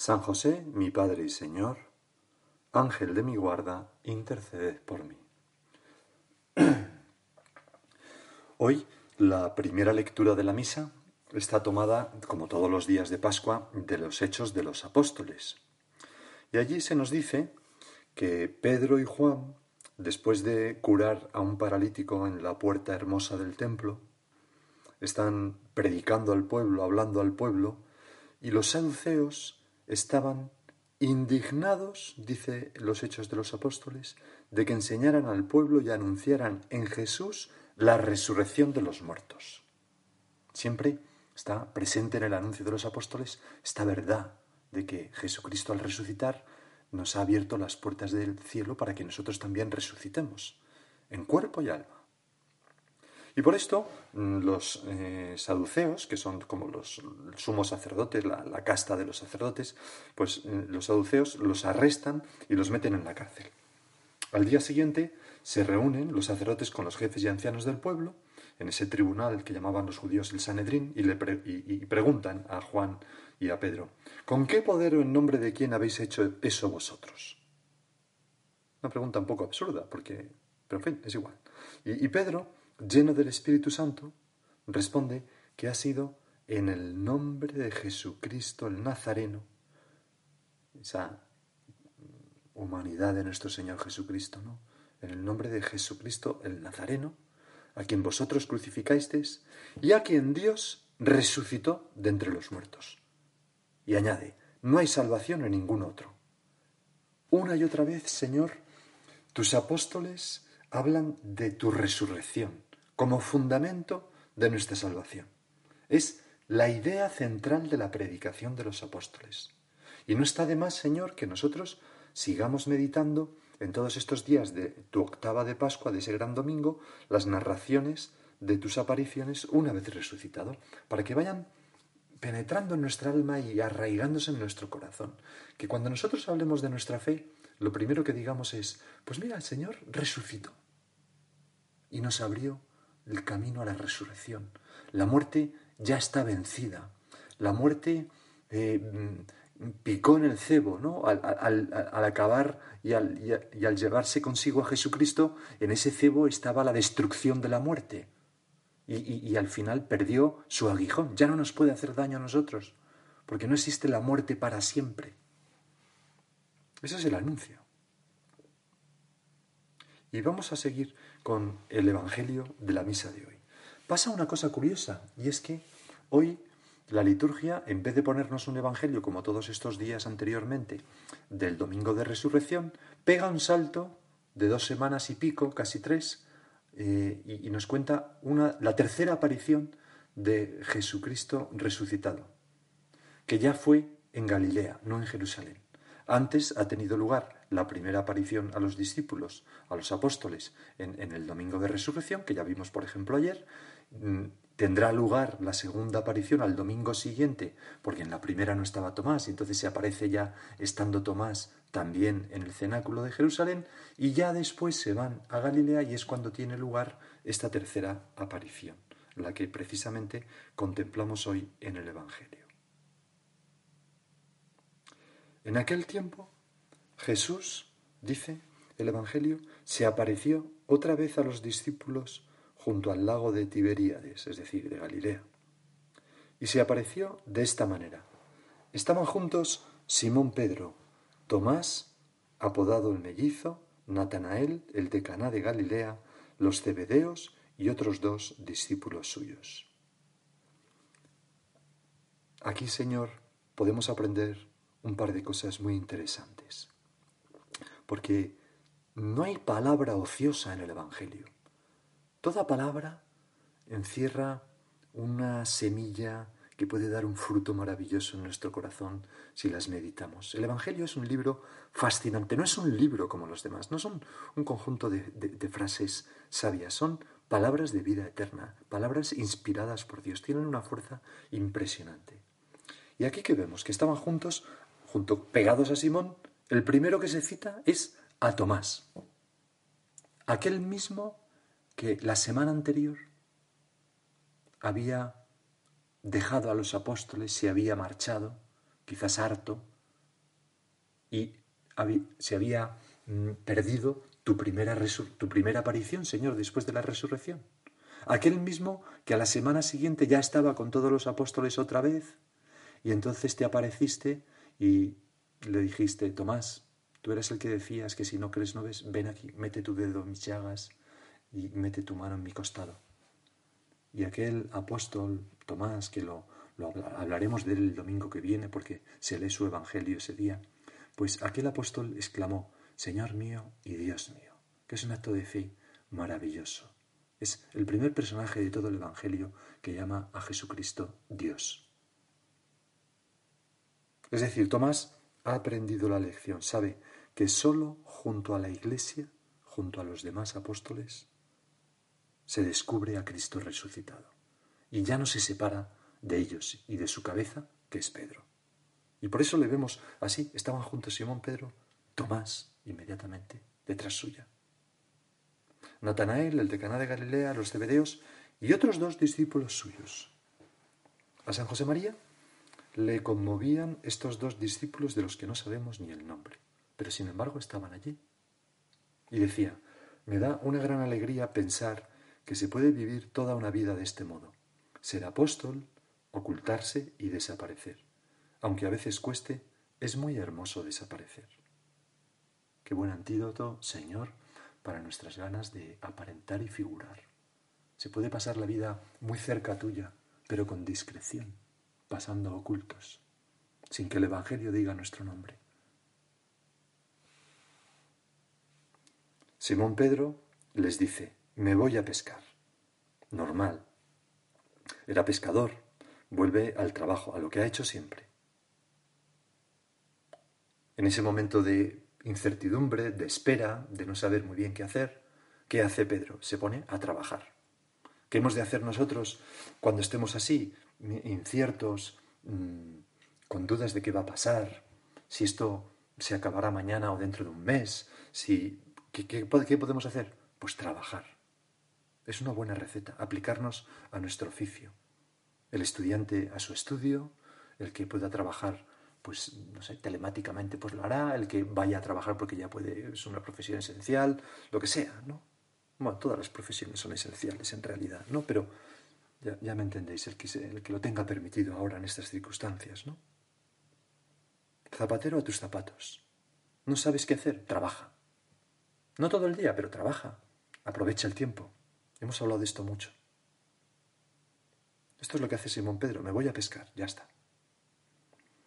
San José, mi Padre y Señor, Ángel de mi guarda, interceded por mí. Hoy la primera lectura de la misa está tomada, como todos los días de Pascua, de los Hechos de los Apóstoles. Y allí se nos dice que Pedro y Juan, después de curar a un paralítico en la puerta hermosa del templo, están predicando al pueblo, hablando al pueblo, y los saduceos estaban indignados, dice los Hechos de los Apóstoles, de que enseñaran al pueblo y anunciaran en Jesús la resurrección de los muertos. Siempre está presente en el anuncio de los apóstoles esta verdad de que Jesucristo al resucitar nos ha abierto las puertas del cielo para que nosotros también resucitemos, en cuerpo y alma. Y por esto mm, los eh, saduceos, que son como los sumos sacerdotes, la, casta de los sacerdotes, pues eh, los saduceos los arrestan y los meten en la cárcel. Al día siguiente se reúnen los sacerdotes con los jefes y ancianos del pueblo, en ese tribunal que llamaban los judíos el Sanedrín, y, le y preguntan a Juan y a Pedro, ¿con qué poder o en nombre de quién habéis hecho eso vosotros? Una pregunta un poco absurda, porque, pero en fin, es igual. y Pedro lleno del Espíritu Santo, responde que ha sido en el nombre de Jesucristo el Nazareno, esa humanidad de nuestro Señor Jesucristo, ¿no? En el nombre de Jesucristo el Nazareno, a quien vosotros crucificasteis y a quien Dios resucitó de entre los muertos. Y añade, no hay salvación en ningún otro. Una y otra vez, Señor, tus apóstoles hablan de tu resurrección como fundamento de nuestra salvación. Es la idea central de la predicación de los apóstoles. Y no está de más, Señor, que nosotros sigamos meditando en todos estos días de tu octava de Pascua, de ese gran domingo, las narraciones de tus apariciones una vez resucitado, para que vayan penetrando en nuestra alma y arraigándose en nuestro corazón. Que cuando nosotros hablemos de nuestra fe, lo primero que digamos es, pues mira, el Señor resucitó y nos abrió el camino a la resurrección. La muerte ya está vencida. La muerte eh, picó en el cebo, ¿no? Al, acabar y al, llevarse consigo a Jesucristo, en ese cebo estaba la destrucción de la muerte. Y, y al final perdió su aguijón. Ya no nos puede hacer daño a nosotros, porque no existe la muerte para siempre. Ese es el anuncio. Y vamos a seguir con el Evangelio de la misa de hoy. Pasa una cosa curiosa, y es que hoy la liturgia, en vez de ponernos un Evangelio como todos estos días anteriormente del Domingo de Resurrección, pega un salto de dos semanas y pico, casi tres, eh, y, nos cuenta una, la tercera aparición de Jesucristo resucitado, que ya fue en Galilea, no en Jerusalén. Antes ha tenido lugar la primera aparición a los discípulos, a los apóstoles, en, el domingo de resurrección, que ya vimos, por ejemplo, ayer. Mm, tendrá lugar la segunda aparición al domingo siguiente, porque en la primera no estaba Tomás, y entonces se aparece ya estando Tomás también en el cenáculo de Jerusalén, y ya después se van a Galilea y es cuando tiene lugar esta tercera aparición, la que precisamente contemplamos hoy en el Evangelio. En aquel tiempo Jesús, dice el Evangelio, se apareció otra vez a los discípulos junto al lago de Tiberíades, es decir, de Galilea. Y se apareció de esta manera. Estaban juntos Simón Pedro, Tomás, apodado el mellizo, Natanael, el de Caná de Galilea, los cebedeos y otros dos discípulos suyos. Aquí, Señor, podemos aprender un par de cosas muy interesantes, porque no hay palabra ociosa en el Evangelio. Toda palabra encierra una semilla que puede dar un fruto maravilloso en nuestro corazón si las meditamos. El Evangelio es un libro fascinante, no es un libro como los demás, no son un conjunto de, frases sabias, son palabras de vida eterna, palabras inspiradas por Dios, tienen una fuerza impresionante. Y aquí que vemos que estaban juntos, junto, pegados a Simón, el primero que se cita es a Tomás, aquel mismo que la semana anterior había dejado a los apóstoles, se había marchado, quizás harto, y se había mm, perdido tu primera, tu primera aparición, Señor, después de la resurrección. Aquel mismo que a la semana siguiente ya estaba con todos los apóstoles otra vez, y entonces te apareciste y le dijiste, Tomás, tú eres el que decías que si no crees no ves, ven aquí, mete tu dedo en mis llagas y mete tu mano en mi costado. Y aquel apóstol Tomás, que lo, hablaremos de él el domingo que viene porque se lee su evangelio ese día, pues aquel apóstol exclamó, Señor mío y Dios mío, que es un acto de fe maravilloso. Es el primer personaje de todo el evangelio que llama a Jesucristo Dios. Es decir, Tomás ha aprendido la lección, sabe que solo junto a la iglesia, junto a los demás apóstoles, se descubre a Cristo resucitado y ya no se separa de ellos y de su cabeza, que es Pedro. Y por eso le vemos así, estaban juntos Simón Pedro, Tomás inmediatamente detrás suya. Natanael, el de Caná de Galilea, los cebedeos y otros dos discípulos suyos. A San José María le conmovían estos dos discípulos de los que no sabemos ni el nombre, pero sin embargo estaban allí. Y decía, me da una gran alegría pensar que se puede vivir toda una vida de este modo, ser apóstol, ocultarse y desaparecer. Aunque a veces cueste, es muy hermoso desaparecer. Qué buen antídoto, Señor, para nuestras ganas de aparentar y figurar. Se puede pasar la vida muy cerca tuya, pero con discreción, pasando ocultos, sin que el Evangelio diga nuestro nombre. Simón Pedro les dice, me voy a pescar. Normal. Era pescador. Vuelve al trabajo, a lo que ha hecho siempre. En ese momento de incertidumbre, de espera, de no saber muy bien qué hacer, ¿qué hace Pedro? Se pone a trabajar. ¿Qué hemos de hacer nosotros cuando estemos así, inciertos, mm, con dudas de qué va a pasar, si esto se acabará mañana o dentro de un mes, si, qué podemos hacer? Pues trabajar. Es una buena receta, aplicarnos a nuestro oficio. El estudiante a su estudio, el que pueda trabajar, pues, no sé, telemáticamente, pues lo hará, el que vaya a trabajar porque ya puede, es una profesión esencial, lo que sea, ¿no? Bueno, todas las profesiones son esenciales en realidad, ¿no? Pero ya, me entendéis, el que, el que lo tenga permitido ahora en estas circunstancias, ¿no? Zapatero a tus zapatos. ¿No sabes qué hacer? Trabaja. No todo el día, pero trabaja. Aprovecha el tiempo. Hemos hablado de esto mucho. Esto es lo que hace Simón Pedro, me voy a pescar, ya está.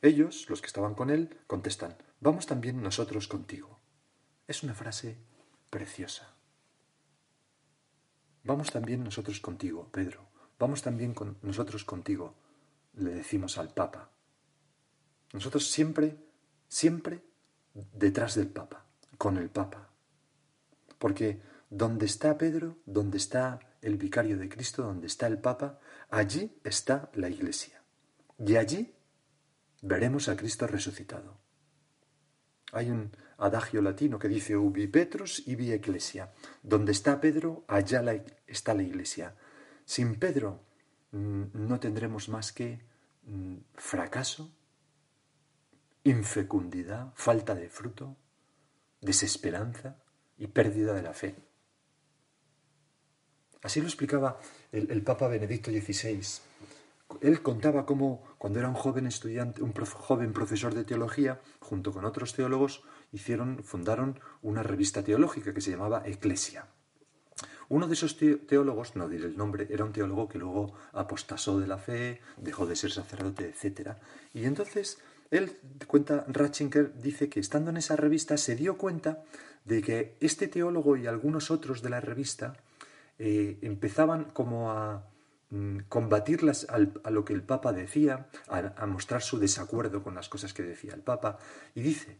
Ellos, los que estaban con él, contestan, vamos también nosotros contigo. Es una frase preciosa. Vamos también nosotros contigo, Pedro. Vamos también con nosotros contigo, le decimos al Papa. Nosotros siempre, siempre detrás del Papa, con el Papa. Porque donde está Pedro, donde está el vicario de Cristo, donde está el Papa, allí está la Iglesia. Y allí veremos a Cristo resucitado. Hay un adagio latino que dice ubi Petrus ibi ecclesia. Donde está Pedro, allá está la Iglesia. Sin Pedro mm, no tendremos más que mm, fracaso, infecundidad, falta de fruto, desesperanza y pérdida de la fe. Así lo explicaba el, Papa Benedicto XVI él contaba cómo cuando era un joven estudiante, un joven profesor de teología, junto con otros teólogos, hicieron, fundaron una revista teológica que se llamaba Eclesia. Uno de esos teólogos, no diré el nombre, era un teólogo que luego apostasó de la fe, dejó de ser sacerdote, etc. Y entonces él cuenta, Ratzinger dice que estando en esa revista se dio cuenta de que este teólogo y algunos otros de la revista eh, empezaban como a mm, combatir a lo que el Papa decía, a mostrar su desacuerdo con las cosas que decía el Papa, y dice,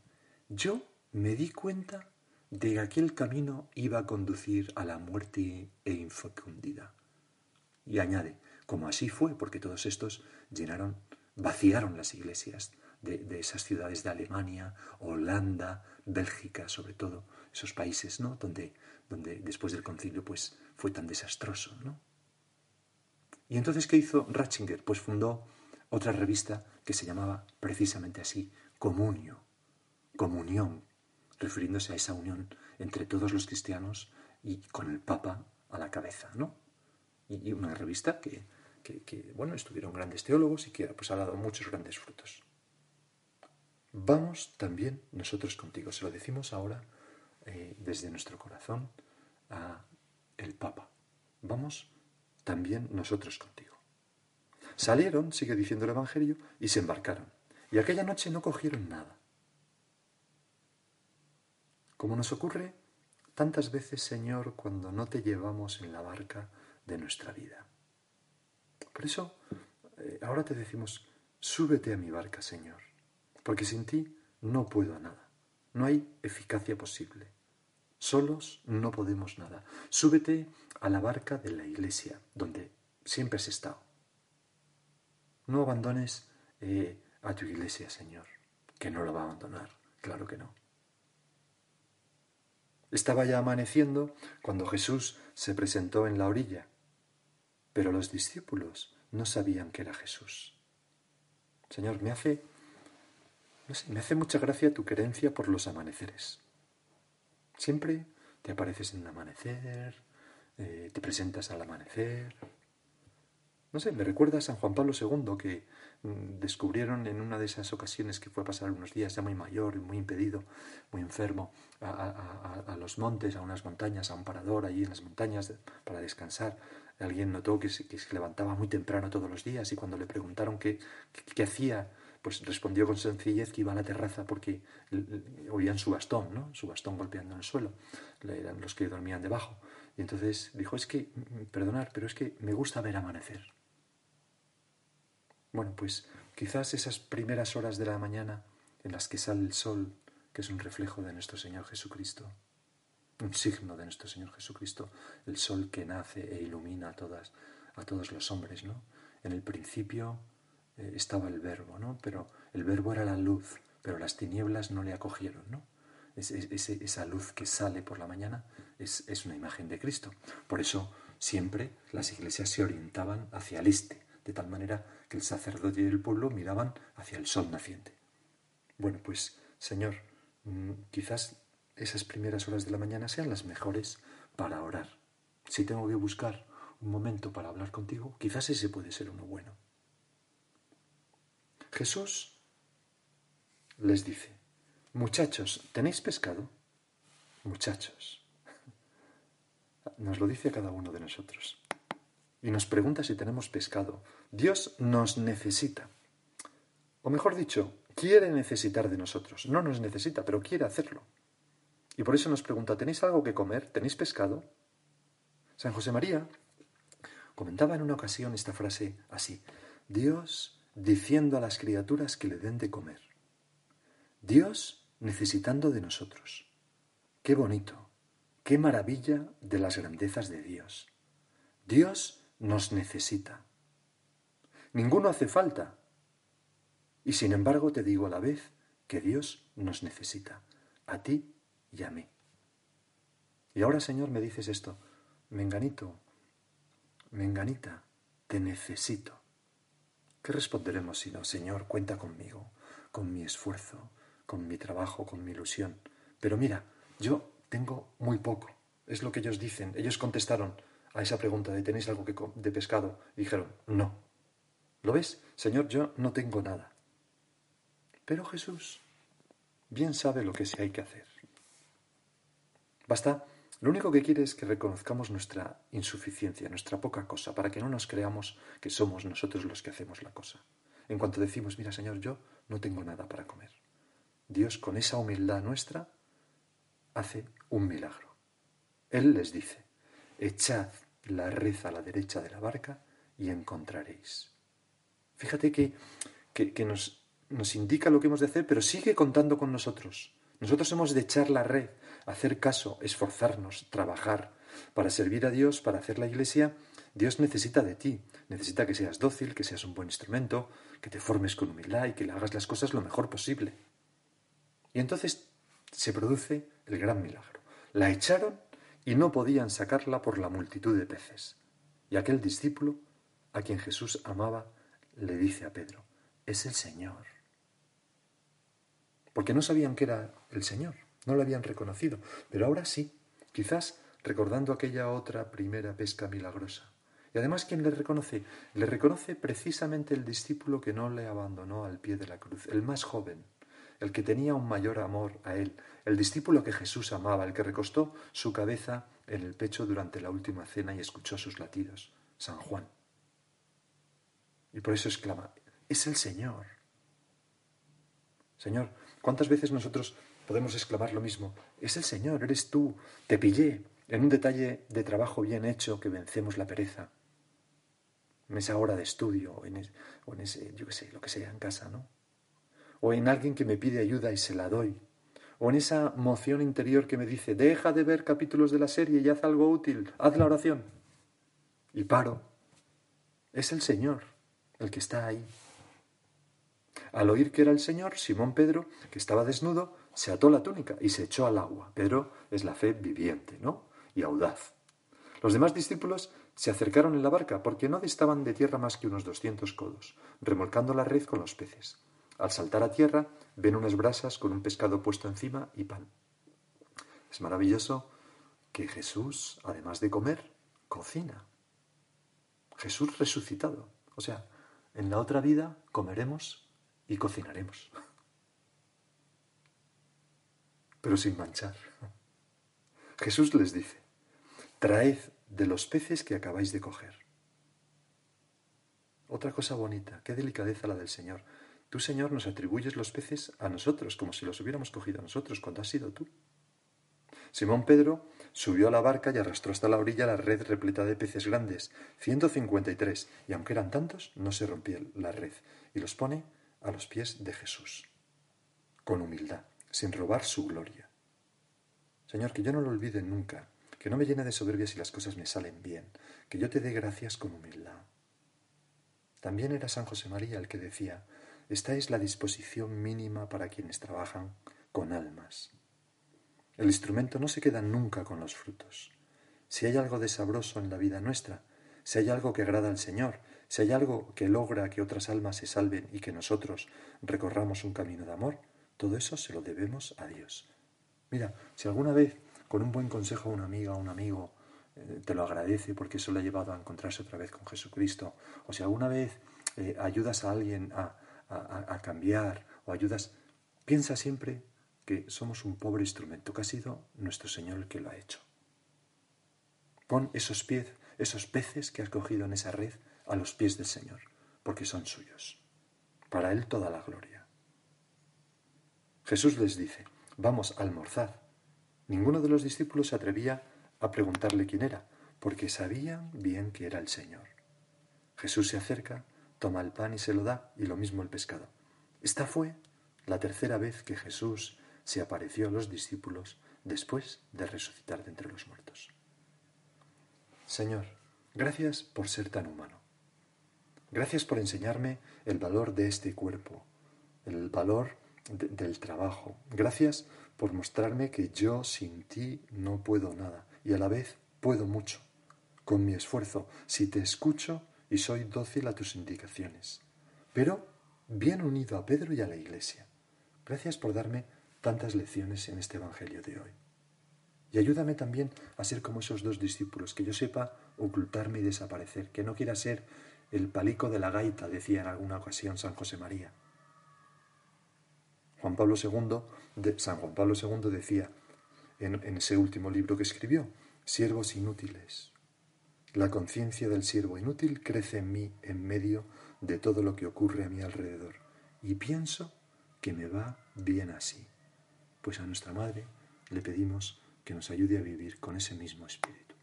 yo me di cuenta de que aquel camino iba a conducir a la muerte e infecundidad. Y añade, como así fue, porque todos estos llenaron, vaciaron las iglesias de, esas ciudades de Alemania, Holanda, Bélgica, sobre todo, esos países, ¿no? Donde, donde después del concilio, pues, fue tan desastroso, ¿no? Y entonces, ¿qué hizo Ratzinger? Pues fundó otra revista que se llamaba precisamente así, Comunio, Comunión, refiriéndose a esa unión entre todos los cristianos y con el Papa a la cabeza, ¿no? Y una revista que, bueno, estuvieron grandes teólogos y que pues, ha dado muchos grandes frutos. Vamos también nosotros contigo, se lo decimos ahora eh, desde nuestro corazón a el Papa. Vamos también nosotros contigo. Salieron, sigue diciendo el Evangelio, y se embarcaron. Y aquella noche no cogieron nada como nos ocurre tantas veces, Señor, cuando no te llevamos en la barca de nuestra vida. Por eso, eh, ahora te decimos, súbete a mi barca, Señor, porque sin ti no puedo nada. No hay eficacia posible. Solos no podemos nada. Súbete a la barca de la iglesia, donde siempre has estado. No abandones eh, a tu iglesia, Señor, que no lo va a abandonar, claro que no. Estaba ya amaneciendo cuando Jesús se presentó en la orilla, pero los discípulos no sabían que era Jesús. Señor, me hace, no sé, me hace mucha gracia tu querencia por los amaneceres. Siempre te apareces en el amanecer, eh, te presentas al amanecer. No sé, me recuerda a San Juan Pablo II que Mm, descubrieron en una de esas ocasiones que fue a pasar unos días ya muy mayor y muy impedido, muy enfermo, a, los montes, a unas montañas, a un parador allí en las montañas para descansar. Alguien notó que se, levantaba muy temprano todos los días y cuando le preguntaron qué, hacía, pues respondió con sencillez que iba a la terraza porque oían su bastón, ¿no? su bastón golpeando en el suelo, eran los que dormían debajo. Y entonces dijo, es que, mm, perdonar, pero es que me gusta ver amanecer. Bueno, pues quizás esas primeras horas de la mañana en las que sale el sol, que es un reflejo de nuestro Señor Jesucristo, un signo de nuestro Señor Jesucristo, el sol que nace e ilumina a todas, a todos los hombres, ¿no? En el principio eh, estaba el verbo, ¿no? Pero el verbo era la luz, pero las tinieblas no le acogieron, ¿no? esa luz que sale por la mañana es, es una imagen de Cristo. Por eso siempre las iglesias se orientaban hacia el este, de tal manera que el sacerdote y el pueblo miraban hacia el sol naciente. Bueno, pues, Señor, mm, quizás esas primeras horas de la mañana sean las mejores para orar. Si tengo que buscar un momento para hablar contigo, quizás ese puede ser uno bueno. Jesús les dice, muchachos, ¿tenéis pescado? Muchachos. Nos lo dice cada uno de nosotros y nos pregunta si tenemos pescado. Dios nos necesita. O mejor dicho, quiere necesitar de nosotros. No nos necesita, pero quiere hacerlo. Y por eso nos pregunta, ¿tenéis algo que comer? ¿Tenéis pescado? San José María comentaba en una ocasión esta frase así, Dios diciendo a las criaturas que le den de comer. Dios necesitando de nosotros. Qué bonito, qué maravilla de las grandezas de Dios. Dios nos necesita. Ninguno hace falta. Y sin embargo te digo a la vez que Dios nos necesita, a ti y a mí. Y ahora, Señor, me dices esto, Menganito, Menganita, te necesito. ¿Qué responderemos si no, Señor, cuenta conmigo, con mi esfuerzo, con mi trabajo, con mi ilusión? Pero mira, yo tengo muy poco, es lo que ellos dicen. Ellos contestaron, a esa pregunta de ¿tenéis algo que de pescado? dijeron, no. ¿Lo ves? Señor, yo no tengo nada. Pero Jesús bien sabe lo que sí hay que hacer. Basta, lo único que quiere es que reconozcamos nuestra insuficiencia, nuestra poca cosa, para que no nos creamos que somos nosotros los que hacemos la cosa. En cuanto decimos, mira Señor, yo no tengo nada para comer. Dios con esa humildad nuestra hace un milagro. Él les dice, echad la red a la derecha de la barca y encontraréis. Fíjate que, que, nos, nos indica lo que hemos de hacer, pero sigue contando con nosotros. Nosotros hemos de echar la red, hacer caso, esforzarnos, trabajar. Para servir a Dios, para hacer la iglesia, Dios necesita de ti, necesita que seas dócil, que seas un buen instrumento, que te formes con humildad y que le hagas las cosas lo mejor posible. Y entonces se produce el gran milagro. La echaron y no podían sacarla por la multitud de peces. Y aquel discípulo, a quien Jesús amaba, le dice a Pedro, es el Señor. Porque no sabían que era el Señor, no lo habían reconocido, pero ahora sí, quizás recordando aquella otra primera pesca milagrosa. Y además, ¿quién le reconoce? Le reconoce precisamente el discípulo que no le abandonó al pie de la cruz, el más joven, el que tenía un mayor amor a él, el discípulo que Jesús amaba, el que recostó su cabeza en el pecho durante la última cena y escuchó sus latidos, San Juan. Y por eso exclama, es el Señor. Señor, ¿cuántas veces nosotros podemos exclamar lo mismo? Es el Señor, eres tú, te pillé en un detalle de trabajo bien hecho que vencemos la pereza, en esa hora de estudio, o en, ese, yo qué sé, lo que sea en casa, ¿no? O en alguien que me pide ayuda y se la doy, o en esa moción interior que me dice, deja de ver capítulos de la serie y haz algo útil, haz la oración. Y paro. Es el Señor el que está ahí. Al oír que era el Señor, Simón Pedro, que estaba desnudo, se ató la túnica y se echó al agua. Pedro es la fe viviente, ¿no? Y audaz. Los demás discípulos se acercaron en la barca porque no distaban de tierra más que unos doscientos codos, remolcando la red con los peces. Al saltar a tierra, ven unas brasas con un pescado puesto encima y pan. Es maravilloso que Jesús, además de comer, cocina. Jesús resucitado. O sea, en la otra vida comeremos y cocinaremos. Pero sin manchar. Jesús les dice, traed de los peces que acabáis de coger. Otra cosa bonita, qué delicadeza la del Señor. Tú, Señor, nos atribuyes los peces a nosotros, como si los hubiéramos cogido a nosotros, cuando has sido tú. Simón Pedro Subió a la barca y arrastró hasta la orilla la red repleta de peces grandes, ciento cincuenta y tres, y aunque eran tantos, no se rompía la red, y los pone a los pies de Jesús, con humildad, sin robar su gloria. Señor, que yo no lo olvide nunca, que no me llene de soberbia si las cosas me salen bien, que yo te dé gracias con humildad. También era San José María el que decía, esta es la disposición mínima para quienes trabajan con almas. El instrumento no se queda nunca con los frutos. Si hay algo de sabroso en la vida nuestra, si hay algo que agrada al Señor, si hay algo que logra que otras almas se salven y que nosotros recorramos un camino de amor, todo eso se lo debemos a Dios. Mira, si alguna vez con un buen consejo a una amiga o un amigo eh, te lo agradece porque eso le ha llevado a encontrarse otra vez con Jesucristo, o si alguna vez eh, ayudas a alguien a, a cambiar o ayudas, piensa siempre que somos un pobre instrumento, que ha sido nuestro Señor el que lo ha hecho. Pon esos pies, esos peces que has cogido en esa red a los pies del Señor, porque son suyos. Para Él toda la gloria. Jesús les dice, vamos, almorzad. Ninguno de los discípulos se atrevía a preguntarle quién era, porque sabían bien que era el Señor. Jesús se acerca, toma el pan y se lo da, y lo mismo el pescado. Esta fue la tercera vez que Jesús se apareció a los discípulos después de resucitar de entre los muertos. Señor, gracias por ser tan humano. Gracias por enseñarme el valor de este cuerpo, el valor del trabajo. Gracias por mostrarme que yo sin ti no puedo nada y a la vez puedo mucho, con mi esfuerzo, si te escucho y soy dócil a tus indicaciones. Pero bien unido a Pedro y a la Iglesia. Gracias por darme tantas lecciones en este Evangelio de hoy. Y ayúdame también a ser como esos dos discípulos, que yo sepa ocultarme y desaparecer, que no quiera ser el palico de la gaita, decía en alguna ocasión San José María. Juan Pablo II, de, San Juan Pablo II decía en, en ese último libro que escribió, siervos inútiles. La conciencia del siervo inútil crece en mí en medio de todo lo que ocurre a mi alrededor y pienso que me va bien así. Pues a nuestra Madre le pedimos que nos ayude a vivir con ese mismo espíritu.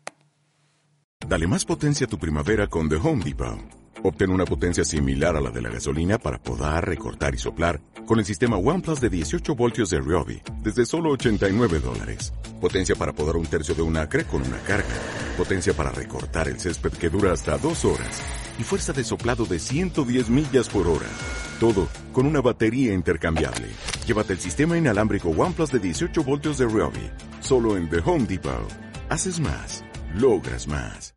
Dale más potencia a tu primavera con The Home Depot. Obtén una potencia similar a la de la gasolina para podar, recortar y soplar con el sistema OnePlus de 18 voltios de Ryobi desde solo 89 dólares. Potencia para podar un tercio de un acre con una carga. Potencia para recortar el césped que dura hasta dos horas. Y fuerza de soplado de 110 millas por hora. Todo con una batería intercambiable. Llévate el sistema inalámbrico OnePlus de 18 voltios de Ryobi. Solo en The Home Depot. Haces más. Logras más.